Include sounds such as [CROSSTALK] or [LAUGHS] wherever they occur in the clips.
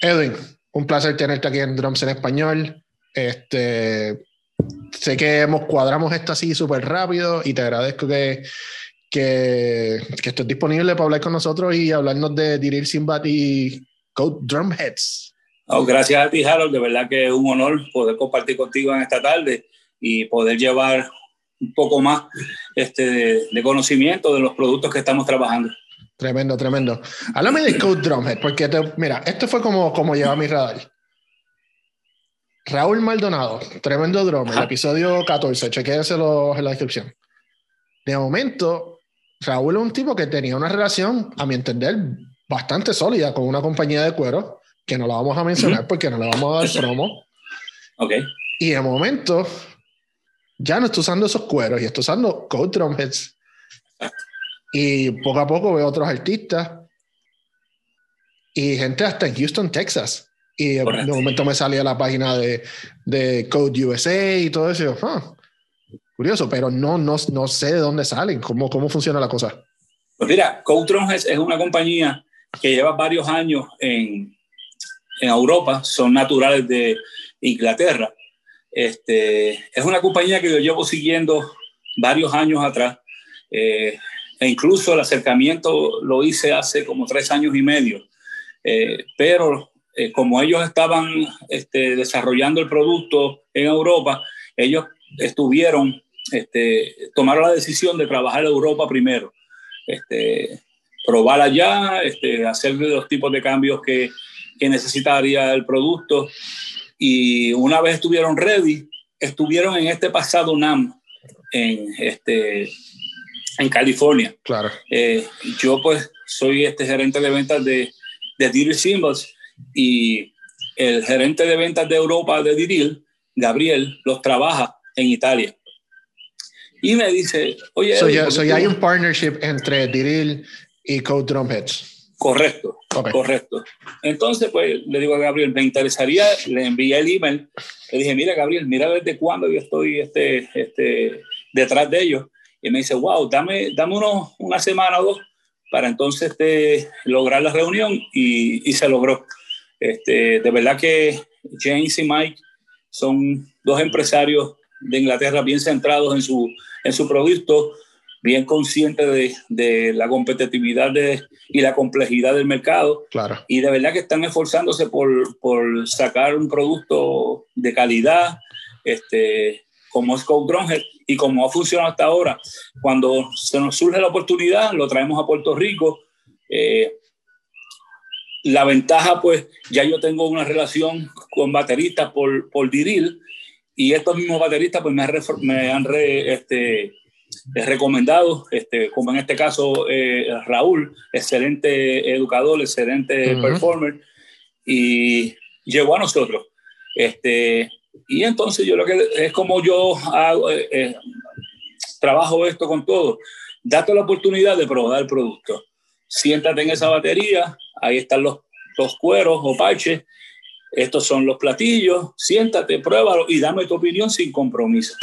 Edwin, un placer tenerte aquí en Drums en Español. Este, sé que hemos, cuadramos esto así súper rápido y te agradezco que, que, que, estés disponible para hablar con nosotros y hablarnos de Diril Simbat y Code Drumheads. Oh, gracias a ti, Harold. De verdad que es un honor poder compartir contigo en esta tarde y poder llevar un poco más este, de, conocimiento de los productos que estamos trabajando. Tremendo, tremendo. Háblame de Code Drumhead, porque mira, esto fue como, como lleva mi radar. Raúl Maldonado, tremendo drummer, el episodio 14, chequéenselo en la descripción. De momento, Raúl es un tipo que tenía una relación, a mi entender, bastante sólida con una compañía de cuero, que no la vamos a mencionar porque no le vamos a dar promo. Ok. Y de momento, ya no está usando esos cueros y está usando Code Drumheads. Y poco a poco veo otros artistas y gente hasta en Houston, Texas. Y de momento me salía la página de, de Code USA y todo eso. Ah, curioso, pero no, no, no sé de dónde salen, cómo, cómo funciona la cosa. Pues mira, Code Drumheads es una compañía que lleva varios años en, en Europa, son naturales de Inglaterra este, es una compañía que yo llevo siguiendo varios años atrás. Eh, e incluso el acercamiento lo hice hace como tres años y medio. Eh, pero eh, como ellos estaban este, desarrollando el producto en Europa, ellos estuvieron, este, tomaron la decisión de trabajar en Europa primero. Este, probar allá, este, hacer los tipos de cambios que, que necesitaría el producto y una vez estuvieron ready, estuvieron en este pasado NAM en, este, en California. Claro. Eh, yo pues soy este gerente de ventas de, de Diril Symbols y el gerente de ventas de Europa de Diril, Gabriel, los trabaja en Italia. Y me dice, oye... So, hay un partnership entre Diril y Code Drumheads. Correcto, correcto. Entonces, pues le digo a Gabriel, me interesaría, le envié el email, le dije, mira Gabriel, mira desde cuándo yo estoy este, este, detrás de ellos. Y me dice, wow, dame, dame unos, una semana o dos para entonces este, lograr la reunión y, y, se logró. Este, de verdad que James y Mike son dos empresarios de Inglaterra bien centrados en su, en su producto, bien conscientes de, de la competitividad de, y la complejidad del mercado. Claro. Y de verdad que están esforzándose por, por sacar un producto de calidad, este, como es Code y como ha funcionado hasta ahora. Cuando se nos surge la oportunidad, lo traemos a Puerto Rico. Eh, la ventaja, pues, ya yo tengo una relación con bateristas por, por Diril y estos mismos bateristas, pues, me, me han re, este, recomendado, este, como en este caso eh, Raúl, excelente educador, excelente performer, y llegó a nosotros. Este, y entonces yo lo que es como yo eh, eh, trabajo esto con todo, date la oportunidad de probar el producto. Siéntate en esa batería, ahí están los, los cueros o parches, estos son los platillos, siéntate, pruébalo y dame tu opinión sin compromiso.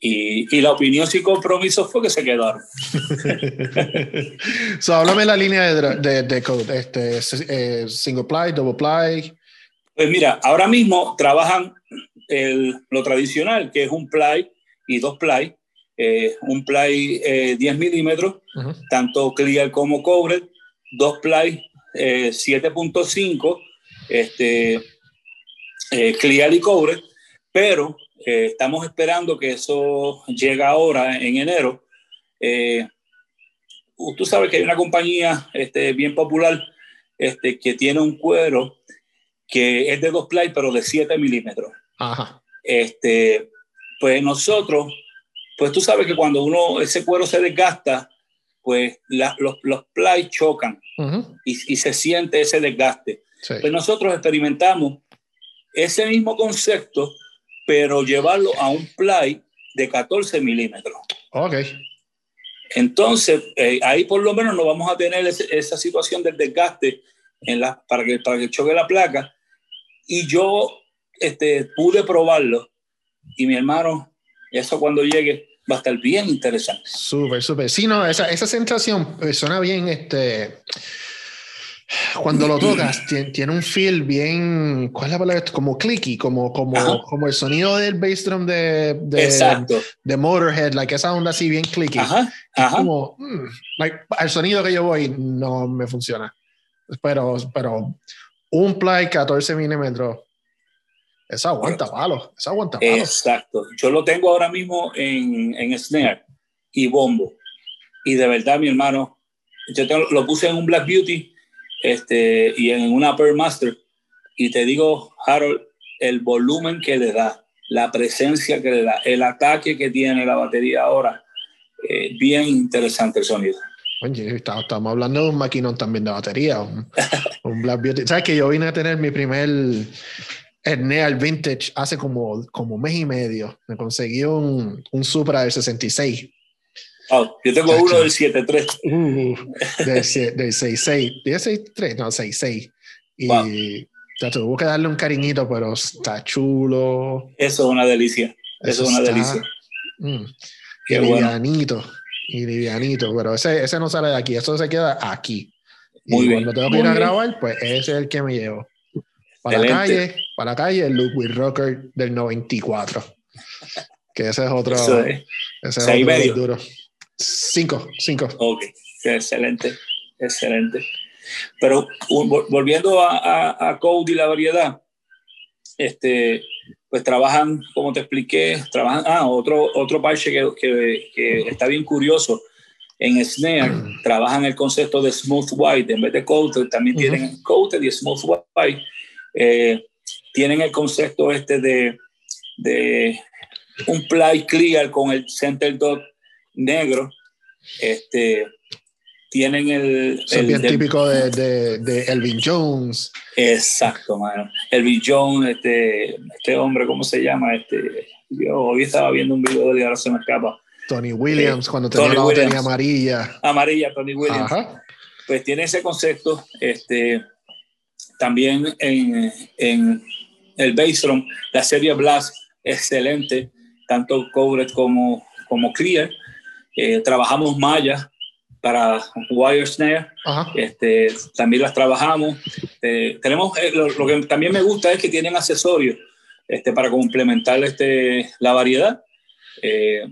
Y, y, la opinión sin compromiso fue que se quedaron. [LAUGHS] so, háblame la línea de, de, de code, este, eh, single ply, double ply. Pues mira, ahora mismo trabajan el, lo tradicional, que es un ply y dos ply. Eh, un ply eh, 10 milímetros, tanto clear como cobre, dos ply 7.5, eh, este, clear y cobre, pero estamos esperando que eso llegue ahora en enero. Eh, tú sabes que hay una compañía este, bien popular este, que tiene un cuero que es de dos ply, pero de 7 milímetros. Este, pues nosotros, pues tú sabes que cuando uno, ese cuero se desgasta, pues los, los ply chocan y, y, se siente ese desgaste. Pues nosotros experimentamos ese mismo concepto, pero llevarlo a un play de 14 milímetros. Ok. Entonces, eh, ahí por lo menos no vamos a tener esa situación del desgaste en la, para, que, para que choque la placa. Y yo este, pude probarlo. Y mi hermano, eso cuando llegue va a estar bien interesante. Súper, súper. Sí, no, esa, esa sensación eh, suena bien, este, cuando lo tocas, [CLEARS THROAT] tiene, un feel bien, ¿cuál es la palabra? Como clicky, como, como, como el sonido del bass drum de, de, de Motorhead, like esa onda así bien clicky. Ajá, como, mm, like, el sonido que yo voy no me funciona. Pero, pero un play 14 milímetros, esa aguanta palo, esa aguanta palo. Exacto. Yo lo tengo ahora mismo en, en snare y bombo. Y de verdad, mi hermano, yo lo puse en un Black Beauty este, y en una Pearl Master. Y te digo, Harold, el volumen que le da, la presencia que le da, el ataque que tiene la batería ahora, eh, bien interesante el sonido. Oye, estamos hablando de un maquinón también de batería, [LAUGHS] un, Black Beauty. ¿Sabes que yo vine a tener mi primer Neal Vintage hace como, como mes y medio? Me conseguí un, un Supra del 66 Oh, yo tengo uno del 7.3. Uh, del, 6.6. [LAUGHS] ¿Del 6.3? No, 6.6. Y tuvo que darle un cariñito, pero está chulo. Eso es una delicia. Eso, es una delicia. Mm, y livianito. Y livianito. Pero ese, ese no sale de aquí. Eso se queda aquí. Muy y bien. Cuando tengo que ir a grabar, pues ese es el que me llevo. Para la calle, para la calle, el Ludwig Rocker del 94. Que ese es otro. Ese es otro duro. Cinco, cinco. Ok, excelente, excelente. Pero volviendo a, a, Code y la variedad, este, pues trabajan, como te expliqué, trabajan, ah, otro, otro parche que, que, que está bien curioso, en Snare [CLEARS THROAT] trabajan el concepto de Smooth White, en vez de Coated, también tienen Coated y Smooth White. Eh, tienen el concepto este de, de un play clear con el center dot negro. Este, tienen el... es bien típico de, de, Elvin Jones. Exacto, mano. Elvin Jones, este, este hombre, ¿cómo se llama? Este, yo hoy estaba viendo un video de ahora se me escapa. Tony Williams, eh, cuando tenía la batería amarilla. Amarilla, Tony Williams. Pues tiene ese concepto. Este, también en, en el Bassdrum, la serie Blast, excelente, tanto Cobret como, como Clear. Eh, trabajamos mallas para wire snare, este, también las trabajamos. Eh, tenemos, eh, lo, que también me gusta es que tienen accesorios este, para complementar este, la variedad.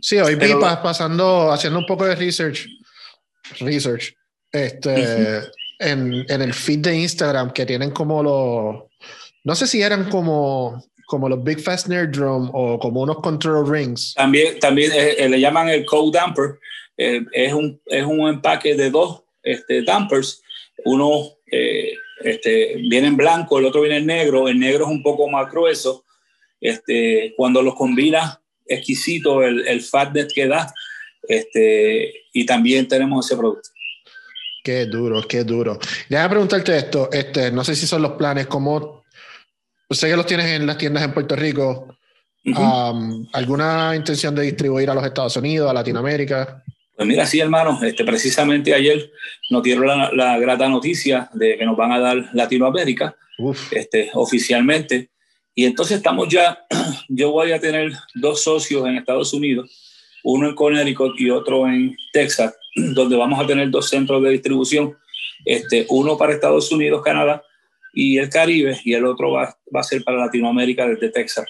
sí, hoy vi pasando, haciendo un poco de research, research este, en, en, el feed de Instagram que tienen como los, no sé si eran como como los Big Fast Nerd Drum o como unos Control Rings. También, también eh, eh, le llaman el Code Damper. Eh, es, un, es un empaque de dos este, dampers. Uno este, viene en blanco, el otro viene en negro. El negro es un poco más grueso. Este, cuando los combinas, exquisito el, el fatness que da. Este, y también tenemos ese producto. Qué duro, qué duro. Déjame preguntarte esto, este, no sé si son los planes, ¿cómo sé que los tienes en las tiendas en Puerto Rico. ¿Alguna intención de distribuir a los Estados Unidos, a Latinoamérica? Pues mira, sí, hermano, este, precisamente ayer nos dieron la, la, grata noticia de que nos van a dar Latinoamérica este, oficialmente. Y entonces estamos ya, [CLEARS THROAT] yo voy a tener dos socios en Estados Unidos, uno en Connecticut y otro en Texas, [CLEARS THROAT] donde vamos a tener dos centros de distribución, este, uno para Estados Unidos, Canadá, y el Caribe, y el otro va, va a ser para Latinoamérica desde Texas.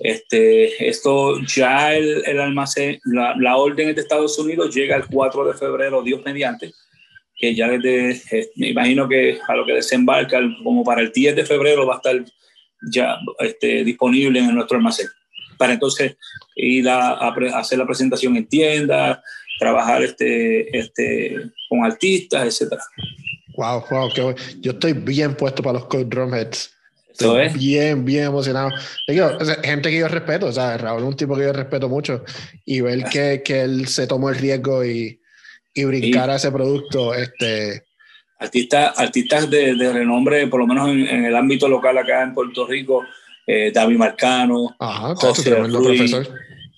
Este, esto ya el, el almacén, la, la, orden de Estados Unidos llega el 4 de febrero, Dios mediante, que ya desde, eh, me imagino que a lo que desembarca, como para el 10 de febrero va a estar ya este, disponible en nuestro almacén. Para entonces ir a, a, hacer la presentación en tiendas, trabajar este, este, con artistas, etcétera. Wow, wow, qué Yo estoy bien puesto para los Code Drumheads. Estoy bien, bien emocionado. Digo, gente que yo respeto, o sea, Raúl es un tipo que yo respeto mucho. Y ver que, que él se tomó el riesgo y, y brincar a ese producto, este... Artistas, artistas de, de, renombre, por lo menos en, el ámbito local acá en Puerto Rico, eh, David Marcano, Ajá, José tremendo profesor.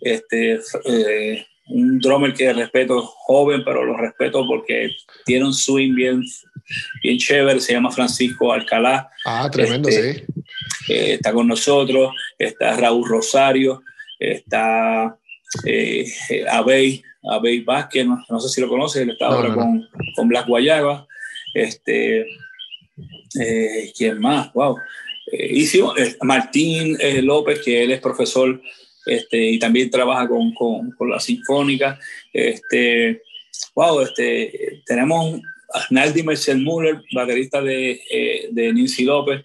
Este, eh, un drummer que respeto, joven, pero lo respeto porque tiene un swing bien, bien chévere, se llama Francisco Alcalá. Ah, tremendo, este, sí. Eh, está con nosotros, está Raúl Rosario, está eh, Abey, Abey Vázquez, no, sé si lo conoces, él está ahora Con, con, Black Guayaba. Este, Eh, ¿Quién más? Wow. Hicimos Martín López, que él es profesor este, y también trabaja con, con, con, la Sinfónica. Este, wow, este, tenemos a Naldi Mercel Muller, baterista de, de Nancy López,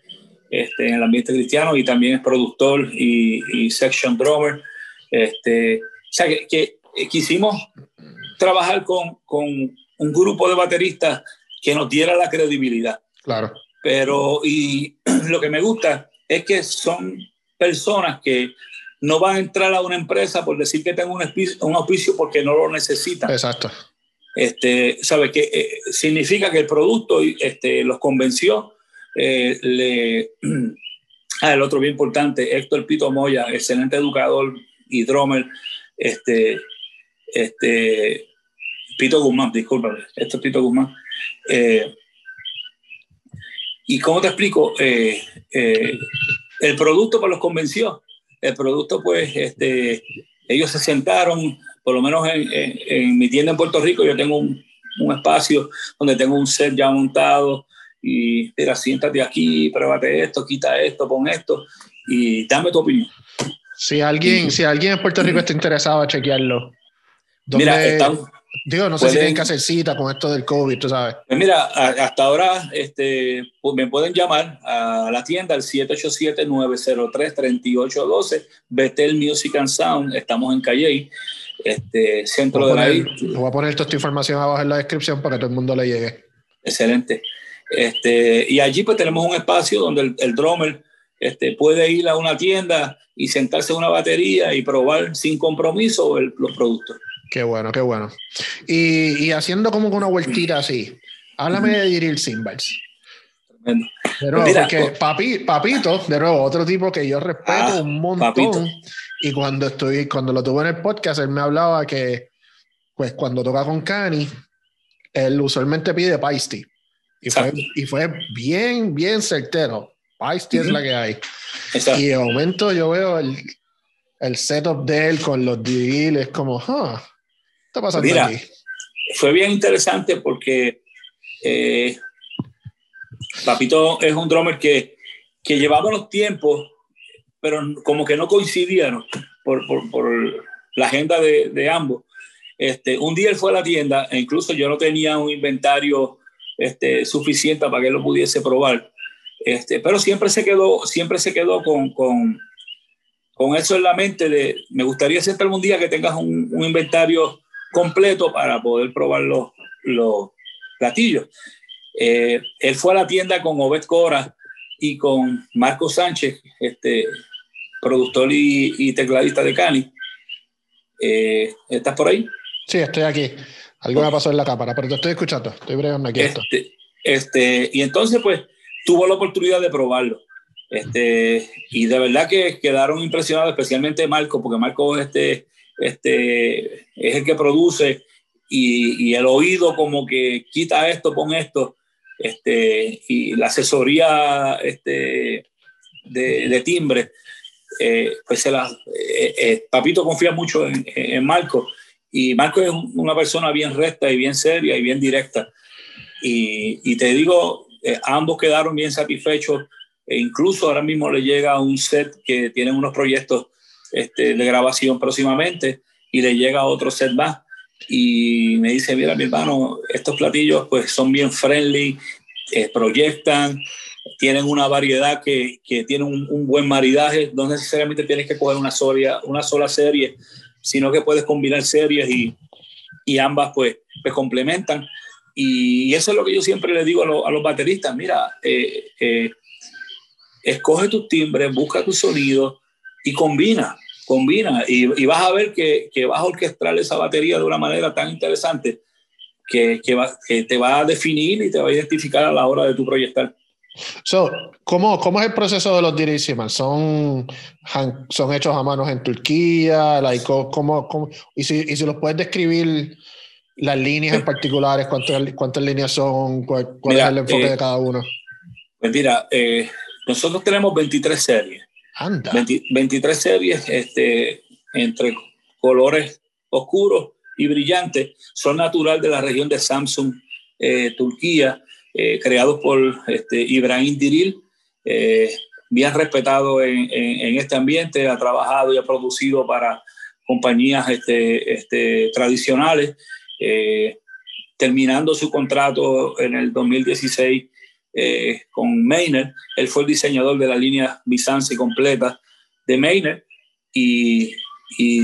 este, en el ambiente cristiano y también es productor y, y section drummer. Este, o sea, que, que quisimos trabajar con, con, un grupo de bateristas que nos diera la credibilidad. Claro. Pero, y [CLEARS THROAT] lo que me gusta es que son personas que no van a entrar a una empresa por decir que tengo un auspicio, un auspicio porque no lo necesitan. Exacto. Este, ¿Sabe? Que eh, significa que el producto este, los convenció eh, [CLEARS THROAT] ah, el otro bien importante, Héctor Pito Moya, excelente educador y drummer, este, este, Pito Guzmán, discúlpame, esto es Pito Guzmán. Eh, ¿Y cómo te explico? El producto pues los convenció. El producto, pues, este, ellos se sentaron, por lo menos en, en, mi tienda en Puerto Rico, yo tengo un, un espacio donde tengo un set ya montado, y mira, siéntate aquí, pruébate esto, quita esto, pon esto y dame tu opinión. Si alguien, si alguien en Puerto Rico está interesado a chequearlo, mira, están, digo, no sé si tienen que hacer cita con esto del COVID, tú sabes. Pues mira, hasta ahora este, pues me pueden llamar a la tienda al 787-903-3812, Betel Music and Sound, estamos en Calle, este, centro de la Voy a poner toda esta información abajo en la descripción para que todo el mundo le llegue. Excelente. Este, y allí pues tenemos un espacio donde el, el drummer este, puede ir a una tienda y sentarse en una batería y probar sin compromiso los productos. Qué bueno, qué bueno. Y, y haciendo como una vueltita así, háblame de Diril Simbals. Tremendo. Pero pues porque pues papi, papito, de nuevo, otro tipo que yo respeto ah, un montón. Y cuando estoy, cuando lo tuve en el podcast, él me hablaba que, pues cuando toca con Cani, él usualmente pide Paisty. Y fue, y fue, bien, bien certero. Paisty es la que hay. Y de momento yo veo el, el setup de él con los es como, huh, ¿qué está pasando Mira, aquí? Fue bien interesante porque eh, Papito es un drummer que, que llevaba los tiempos, pero como que no coincidían por, por, por la agenda de, de ambos. Este, un día él fue a la tienda e incluso yo no tenía un inventario este, suficiente para que él lo pudiese probar. Este, pero siempre se quedó, siempre se quedó con, con, con eso en la mente de, me gustaría siempre algún día que tengas un, un inventario completo para poder probar los, los platillos. Eh, él fue a la tienda con Obed Cora y con Marco Sánchez, este, productor y, y tecladista de Cani. Eh, ¿Estás por ahí? Sí, estoy aquí. Algo me pasó en la cámara, pero te estoy escuchando, estoy bregando aquí este, Este, y entonces, pues, tuvo la oportunidad de probarlo. Este, y de verdad que quedaron impresionados, especialmente Marco, porque Marco este, este, es el que produce y, y, el oído como que quita esto, pon esto, este, y la asesoría este, de, de timbre, eh, pues se la, eh, eh, Papito confía mucho en, en Marco y Marco es una persona bien recta y bien seria y bien directa. Y, te digo, ambos quedaron bien satisfechos. E incluso ahora mismo le llega un set que tienen unos proyectos este, de grabación próximamente y le llega otro set más. Y me dice, mira mi hermano, estos platillos pues son bien friendly, proyectan, tienen una variedad que, que tiene un, un, buen maridaje, no necesariamente tienes que coger una sola, una sola serie sino que puedes combinar series y, y ambas pues, pues complementan. Y eso es lo que yo siempre le digo a, a los bateristas, mira, eh, eh, escoge tus timbres, busca tu sonido y combina, combina y, y vas a ver que, que, vas a orquestar esa batería de una manera tan interesante que, que, va, que te va a definir y te va a identificar a la hora de tu proyectar. So, ¿cómo, ¿Cómo es el proceso de los Dirisimas? ¿Son, ¿Son hechos a manos en Turquía? Like, ¿cómo, cómo? Y, si, y si los puedes describir las líneas en particulares, cuántas, cuántas líneas son, cuál, cuál mira, es el enfoque eh, de cada uno. Pues mira, eh, nosotros tenemos 23 series. Anda. 20, 23 series este, entre colores oscuros y brillantes. Son natural de la región de Samsung, eh, Turquía eh, creados por este, Ibrahim Diril, eh, bien respetado en, en, este ambiente, ha trabajado y ha producido para compañías este, este, tradicionales, eh, terminando su contrato en el 2016 con Maynard. Él fue el diseñador de la línea Bizanci completa de Maynard y, y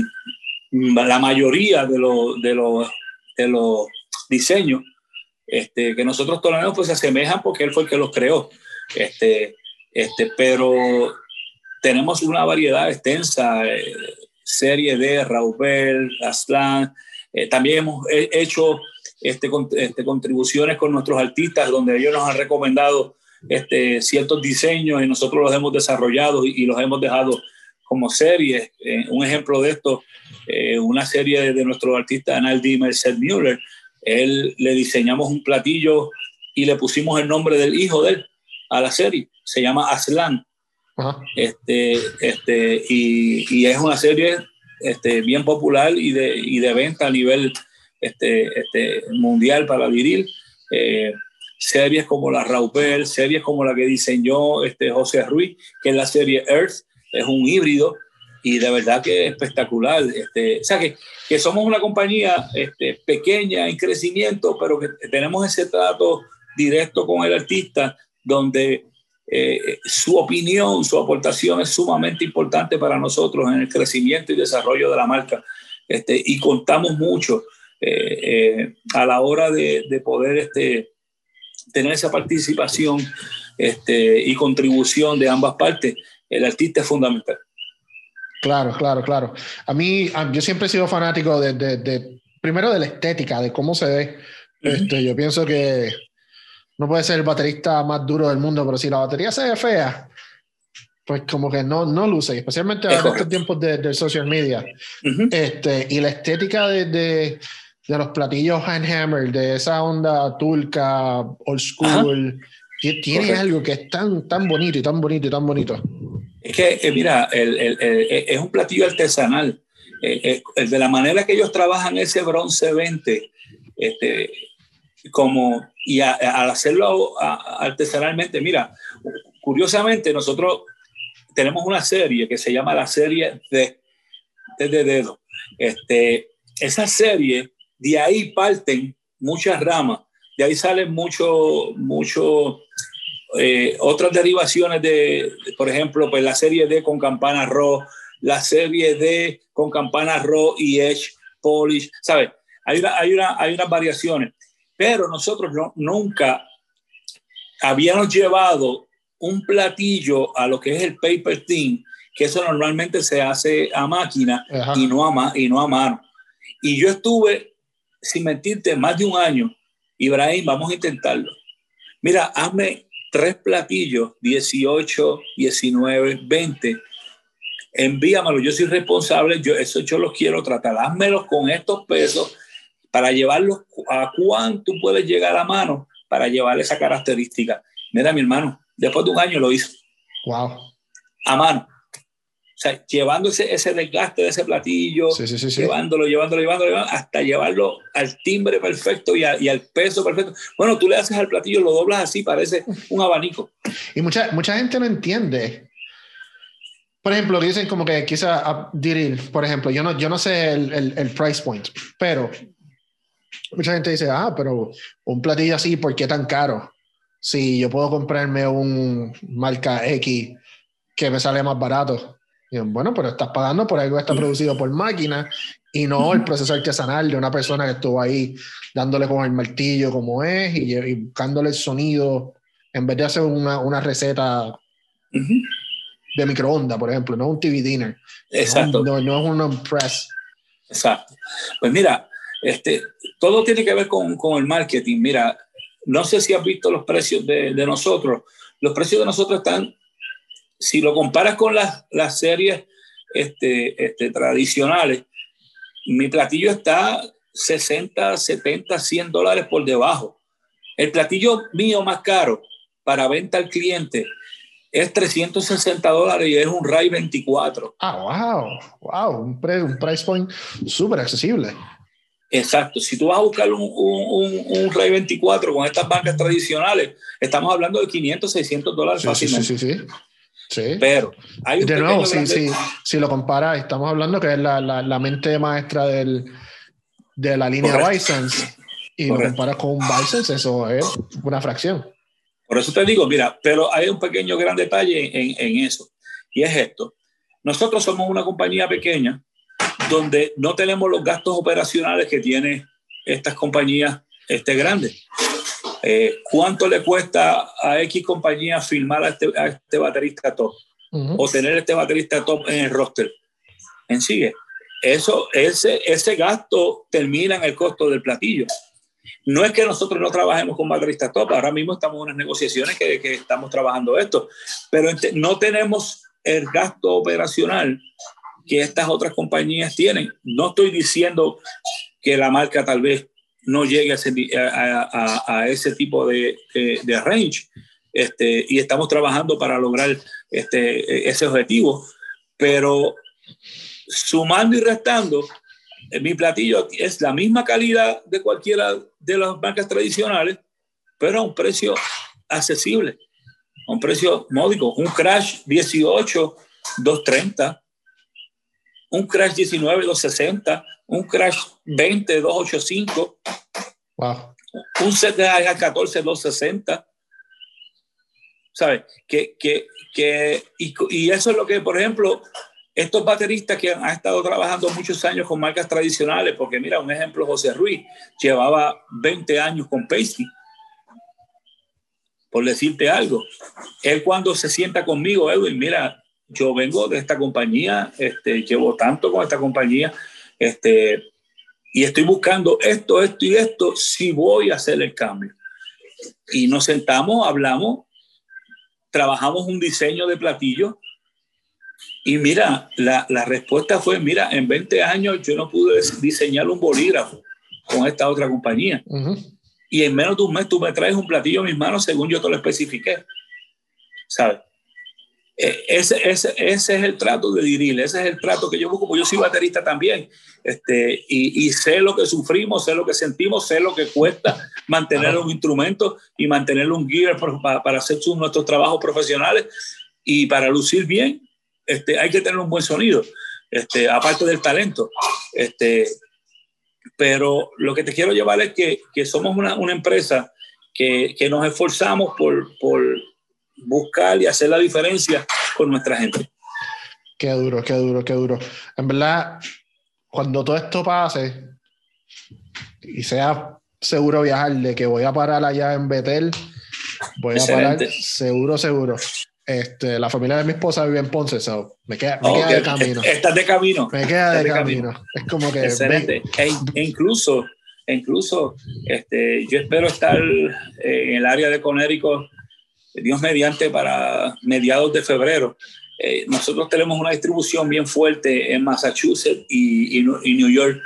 la mayoría de, de, los de los diseños este, que nosotros toleramos pues se asemejan porque él fue el que los creó. Este, este, pero tenemos una variedad extensa, eh, serie de Raubel, Aslan, eh, también hemos hecho este, este, contribuciones con nuestros artistas donde ellos nos han recomendado este, ciertos diseños y nosotros los hemos desarrollado y, los hemos dejado como series. Eh, un ejemplo de esto, una serie de, de nuestro artista Analdi Merced Müller, él le diseñamos un platillo y le pusimos el nombre del hijo de él a la serie. Se llama Aslan. Este, este, y, y, es una serie este, bien popular y de, y de venta a nivel este, este, mundial para viril. Eh, series como la Raupel, series como la que diseñó este José Ruiz, que es la serie Earth, es un híbrido y de verdad que es espectacular. Este, o sea, que, que somos una compañía este, pequeña en crecimiento, pero que tenemos ese trato directo con el artista, donde eh, su opinión, su aportación es sumamente importante para nosotros en el crecimiento y desarrollo de la marca. Este, y contamos mucho eh, eh, a la hora de, de, poder este, tener esa participación este, y contribución de ambas partes. El artista es fundamental. Claro, claro, claro. A mí, yo siempre he sido fanático de, de, primero de la estética, de cómo se ve. este, yo pienso que no puede ser el baterista más duro del mundo, pero si la batería se ve fea, pues como que no, no luce, especialmente en estos tiempos de, de, social media. este, y la estética de, de, de los platillos handhammer, de esa onda turca, old school, tiene algo que es tan, tan bonito y tan bonito y tan bonito. Es que, eh, mira, eh, es un platillo artesanal. Eh, de la manera que ellos trabajan ese bronce 20, este, como, y al hacerlo artesanalmente, mira, curiosamente nosotros tenemos una serie que se llama la serie de, de, dedo. Este, esa serie, de ahí parten muchas ramas, de ahí salen mucho, mucho eh, otras derivaciones de, por ejemplo, pues la serie D con campana Raw, la serie D con campana Raw y Edge Polish, ¿sabes? Hay, hay, una, hay unas variaciones, pero nosotros no, nunca habíamos llevado un platillo a lo que es el paper thin, que eso normalmente se hace a máquina y no a, y no a mano. Y yo estuve, sin mentirte, más de un año, Ibrahim, vamos a intentarlo. Mira, hazme tres platillos, 18, 19, 20. Envíamelo, yo soy responsable, yo, eso yo los quiero tratar. Házmelos con estos pesos para llevarlos a cuánto puedes llegar a mano para llevar esa característica. Mira, mi hermano, después de un año lo hizo. Wow. A mano. O sea, llevando ese, ese desgaste de ese platillo, llevándolo, llevándolo, llevándolo, hasta llevarlo al timbre perfecto y, y, al peso perfecto. Bueno, tú le haces al platillo, lo doblas así, parece un abanico. Y mucha, mucha gente no entiende. Por ejemplo, dicen como que quizá Diril, por ejemplo, yo no, yo no sé el, el, el, price point, pero mucha gente dice, ah, pero un platillo así, ¿por qué tan caro? Si yo puedo comprarme un marca X que me sale más barato bueno, pero estás pagando por algo que está producido por máquina y no el proceso artesanal de una persona que estuvo ahí dándole con el martillo como es y, buscándole el sonido en vez de hacer una, una receta de microondas, por ejemplo, no un TV dinner. Exacto. No, no, es un press. Exacto. Pues mira, este, todo tiene que ver con, con, el marketing. Mira, no sé si has visto los precios de, de nosotros. Los precios de nosotros están si lo comparas con las, las series este, este, tradicionales, mi platillo está 60, 70, 100 dólares por debajo. El platillo mío más caro para venta al cliente es 360 dólares y es un RAI 24. Ah, wow, wow, un, un price point súper accesible. Exacto. Si tú vas a buscar un, un, un, Rey 24 con estas bancas tradicionales, estamos hablando de 500, 600 dólares sí, fácilmente. Sí, sí, sí. Sí. Pero hay un De nuevo, si, si, si, lo comparas, estamos hablando que es la, la, la mente maestra del, de la línea Bisons y lo comparas con un Bisons, eso es una fracción. Por eso te digo, mira, pero hay un pequeño gran detalle en, en eso. Y es esto. Nosotros somos una compañía pequeña donde no tenemos los gastos operacionales que tienen estas compañías este, grandes. Eh, ¿Cuánto le cuesta a X compañía filmar a este, a este baterista top? O tener este baterista top en el roster. En sigue. Eso, ese, ese gasto termina en el costo del platillo. No es que nosotros no trabajemos con bateristas top, ahora mismo estamos en unas negociaciones que, que estamos trabajando esto, pero no tenemos el gasto operacional que estas otras compañías tienen. No estoy diciendo que la marca tal vez no llegue a ese, tipo de, range, este, y estamos trabajando para lograr este, ese objetivo, pero sumando y restando, mi platillo es la misma calidad de cualquiera de las marcas tradicionales, pero a un precio accesible, a un precio módico. Un Crash 18, 230, un Crash 19 260, un Crash 20 285, wow. un ZH 14 260. ¿Sabes? Que, que, que, y, y, eso es lo que, por ejemplo, estos bateristas que han, estado trabajando muchos años con marcas tradicionales, porque mira, un ejemplo, José Ruiz llevaba 20 años con Paisley, por decirte algo. Él cuando se sienta conmigo, Edwin, mira, yo vengo de esta compañía, este, llevo tanto con esta compañía, este, y estoy buscando esto, esto y esto, si voy a hacer el cambio. Y nos sentamos, hablamos, trabajamos un diseño de platillo, y mira, la, la respuesta fue, mira, en 20 años yo no pude diseñar un bolígrafo con esta otra compañía. Y en menos de un mes tú me traes un platillo en mis manos según yo te lo especifiqué. ¿Sabes? Eh, ese, ese, ese, es el trato de Diril, ese es el trato que yo busco, porque yo soy baterista también, este, y, y, sé lo que sufrimos, sé lo que sentimos, sé lo que cuesta mantener un instrumento y mantener un gear para, para hacer sus, nuestros trabajos profesionales y para lucir bien, este, hay que tener un buen sonido, este, aparte del talento. Este, pero lo que te quiero llevar es que, que somos una, una empresa que, que, nos esforzamos por, por buscar y hacer la diferencia con nuestra gente. Qué duro, qué duro, qué duro. En verdad, cuando todo esto pase y sea seguro viajar, de que voy a parar allá en Betel, voy a parar seguro, seguro. Este, la familia de mi esposa vive en Ponce, so me queda, me queda de camino. Estás de camino. Me queda de, camino. Es como que. Excelente. E, e, incluso, incluso este, yo espero estar en el área de Conérico Dios mediante, para mediados de febrero. Eh, nosotros tenemos una distribución bien fuerte en Massachusetts y, y, New York.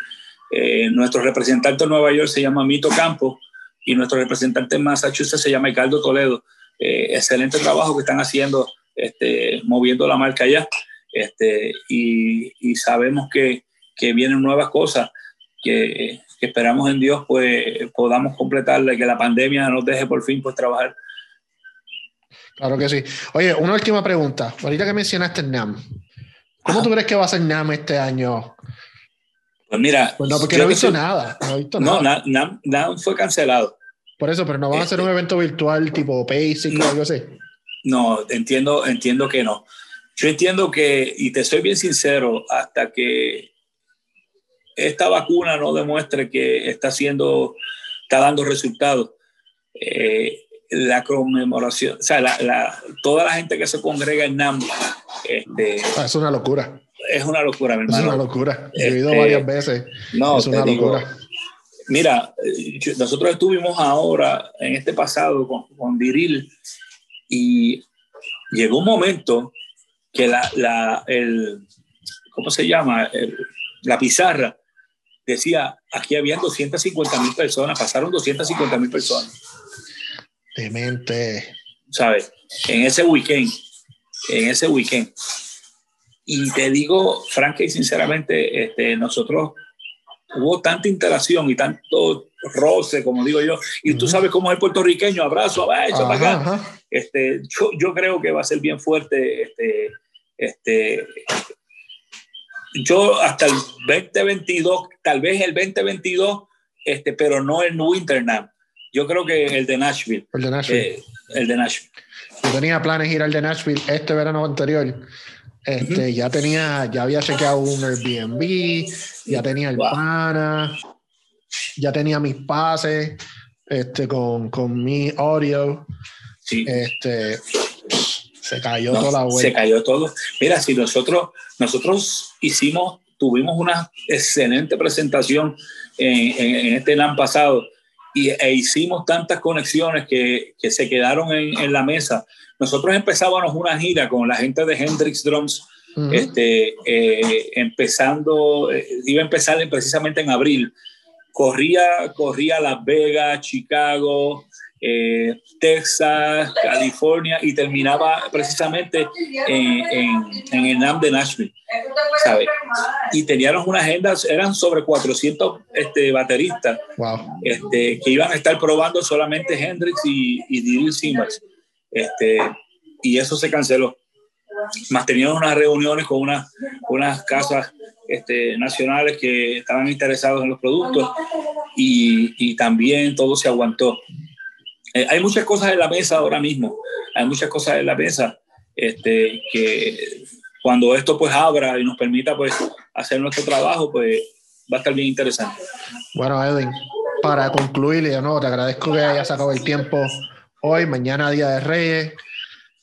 Eh, nuestro representante en Nueva York se llama Mito Campo y nuestro representante en Massachusetts se llama Ricardo Toledo. Eh, excelente trabajo que están haciendo, este, moviendo la marca allá. Este, y, y sabemos que, que, vienen nuevas cosas que, que, esperamos en Dios pues podamos completarla y que la pandemia nos deje por fin pues trabajar Claro que sí. Oye, una última pregunta. Ahorita que mencionaste NAM, ¿cómo tú crees que va a ser NAM este año? Pues mira, pues no, porque no he visto nada. No, he visto no nada. NAM, NAM, fue cancelado. Por eso, pero no van a hacer un este, evento virtual tipo Basic o algo así. No, entiendo, entiendo que no. Yo entiendo que, y te soy bien sincero, hasta que esta vacuna no demuestre que está haciendo, está dando resultados, eh, la conmemoración, o sea, la, la, toda la gente que se congrega en NAM. Este, ah, es una locura. Es una locura, mi hermano. Es una locura. He ido este, varias veces. No, es una locura. Mira, nosotros estuvimos ahora, en este pasado, con, con Diril, y llegó un momento que la, la el, ¿cómo se llama? El, la pizarra decía, aquí habían 250 mil personas, pasaron 250 mil personas. Demente. ¿Sabes? En ese weekend, en ese weekend. Y te digo, franca y sinceramente, este, nosotros hubo tanta interacción y tanto roce, como digo yo, y tú sabes cómo es el puertorriqueño, abrazo, abrazo, para acá. Este, yo, yo, creo que va a ser bien fuerte. Este, este, yo hasta el 2022, tal vez el 2022, este, pero no el Winternam. Yo creo que el de Nashville. El de Nashville. Eh, el de Nashville. Yo tenía planes ir al de Nashville este verano anterior. Este, Ya tenía, ya había chequeado un Airbnb, ya tenía el pana, ya tenía mis pases este, con, con mi audio. Sí. Este, se cayó toda la vuelta. Se cayó todo. Mira, si nosotros, nosotros hicimos, tuvimos una excelente presentación en, en, este año pasado y, e hicimos tantas conexiones que, que se quedaron en, en, la mesa. Nosotros empezábamos una gira con la gente de Hendrix Drums, uh -huh. este, eh, empezando, eh, iba a empezar precisamente en abril. Corría, corría Las Vegas, Chicago, eh, Texas, California y terminaba precisamente en, en, en el NAM de Nashville. ¿sabe? Y teníamos una agenda, eran sobre 400 este, bateristas wow. este, que iban a estar probando solamente Hendrix y, y Diddy Simmons. Este, y eso se canceló. Más teníamos unas reuniones con una, unas casas este, nacionales que estaban interesados en los productos y, y también todo se aguantó. Eh, hay muchas cosas en la mesa ahora mismo, hay muchas cosas en la mesa este, que cuando esto pues abra y nos permita pues hacer nuestro trabajo, pues va a estar bien interesante. Bueno, Edwin, para concluir, de nuevo te agradezco que hayas sacado el tiempo hoy, mañana Día de Reyes.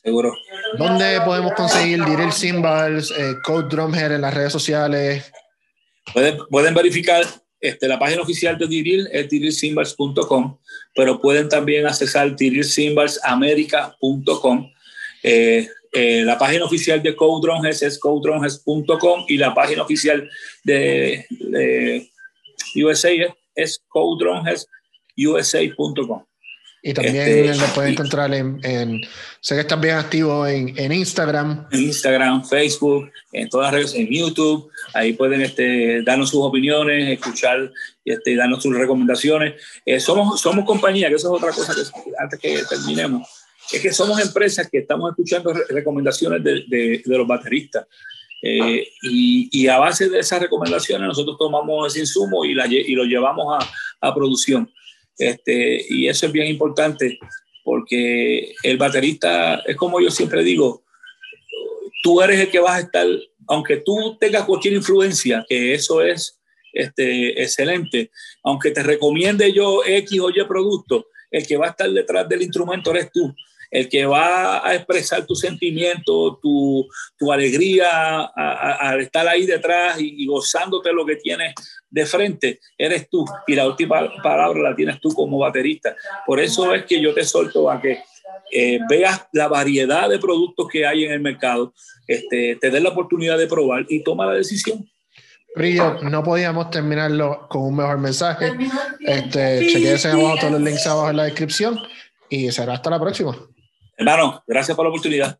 Seguro. ¿Dónde podemos conseguir Diril Cymbals, eh, Code Drumhead en las redes sociales? Pueden, pueden verificar este, la página oficial de Diril es dirilcymbals.com, pero pueden también accesar dirilcymbalsamerica.com. Eh, eh, la página oficial de Drumheads es codedrumheads.com y la página oficial de, USA es, es codedrumheadsusa.com. Y también este, lo pueden encontrar en, en, sé que están bien activos en, en, Instagram. En Instagram, Facebook, en todas las redes, en YouTube. Ahí pueden este, darnos sus opiniones, escuchar, este, darnos sus recomendaciones. Eh, somos, somos compañía, que eso es otra cosa que antes que terminemos. Es que somos empresas que estamos escuchando recomendaciones de, de, de los bateristas. Eh, y, y, a base de esas recomendaciones nosotros tomamos ese insumo y, la, y lo llevamos a, a producción. Este, y eso es bien importante porque el baterista, es como yo siempre digo, tú eres el que vas a estar, aunque tú tengas cualquier influencia, que eso es este, excelente, aunque te recomiende yo X o Y producto, el que va a estar detrás del instrumento eres tú el que va a expresar tu sentimiento, tu, tu alegría al estar ahí detrás y, y, gozándote lo que tienes de frente, eres tú. Y la última palabra la tienes tú como baterista. Por eso es que yo te solto a que eh, veas la variedad de productos que hay en el mercado, este, te des la oportunidad de probar y toma la decisión. Brillo, no podíamos terminarlo con un mejor mensaje. Este, chequense abajo todos los links abajo en la descripción y será hasta la próxima. Hermano, gracias por la oportunidad.